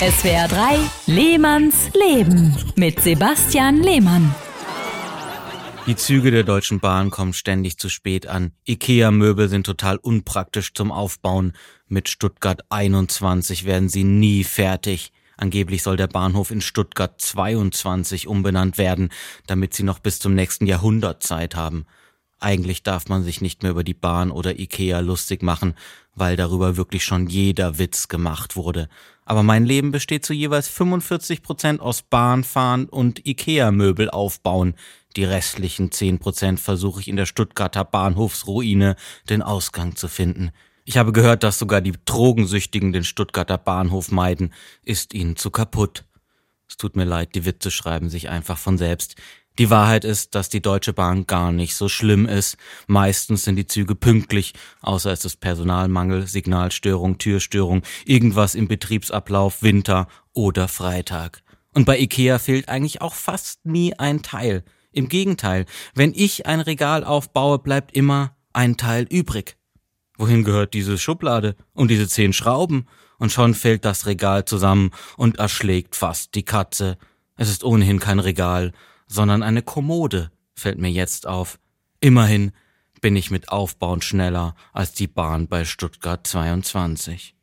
SWR 3 Lehmanns Leben mit Sebastian Lehmann. Die Züge der Deutschen Bahn kommen ständig zu spät an. IKEA-Möbel sind total unpraktisch zum Aufbauen. Mit Stuttgart 21 werden sie nie fertig. Angeblich soll der Bahnhof in Stuttgart 22 umbenannt werden, damit sie noch bis zum nächsten Jahrhundert Zeit haben. Eigentlich darf man sich nicht mehr über die Bahn oder Ikea lustig machen, weil darüber wirklich schon jeder Witz gemacht wurde. Aber mein Leben besteht zu jeweils 45 Prozent aus Bahnfahren und Ikea-Möbel aufbauen. Die restlichen 10 Prozent versuche ich in der Stuttgarter Bahnhofsruine den Ausgang zu finden. Ich habe gehört, dass sogar die Drogensüchtigen den Stuttgarter Bahnhof meiden. Ist ihnen zu kaputt. Es tut mir leid, die Witze schreiben sich einfach von selbst. Die Wahrheit ist, dass die Deutsche Bahn gar nicht so schlimm ist. Meistens sind die Züge pünktlich, außer es ist Personalmangel, Signalstörung, Türstörung, irgendwas im Betriebsablauf, Winter oder Freitag. Und bei Ikea fehlt eigentlich auch fast nie ein Teil. Im Gegenteil, wenn ich ein Regal aufbaue, bleibt immer ein Teil übrig. Wohin gehört diese Schublade und diese zehn Schrauben? Und schon fällt das Regal zusammen und erschlägt fast die Katze. Es ist ohnehin kein Regal, sondern eine Kommode, fällt mir jetzt auf. Immerhin bin ich mit Aufbauen schneller als die Bahn bei Stuttgart 22.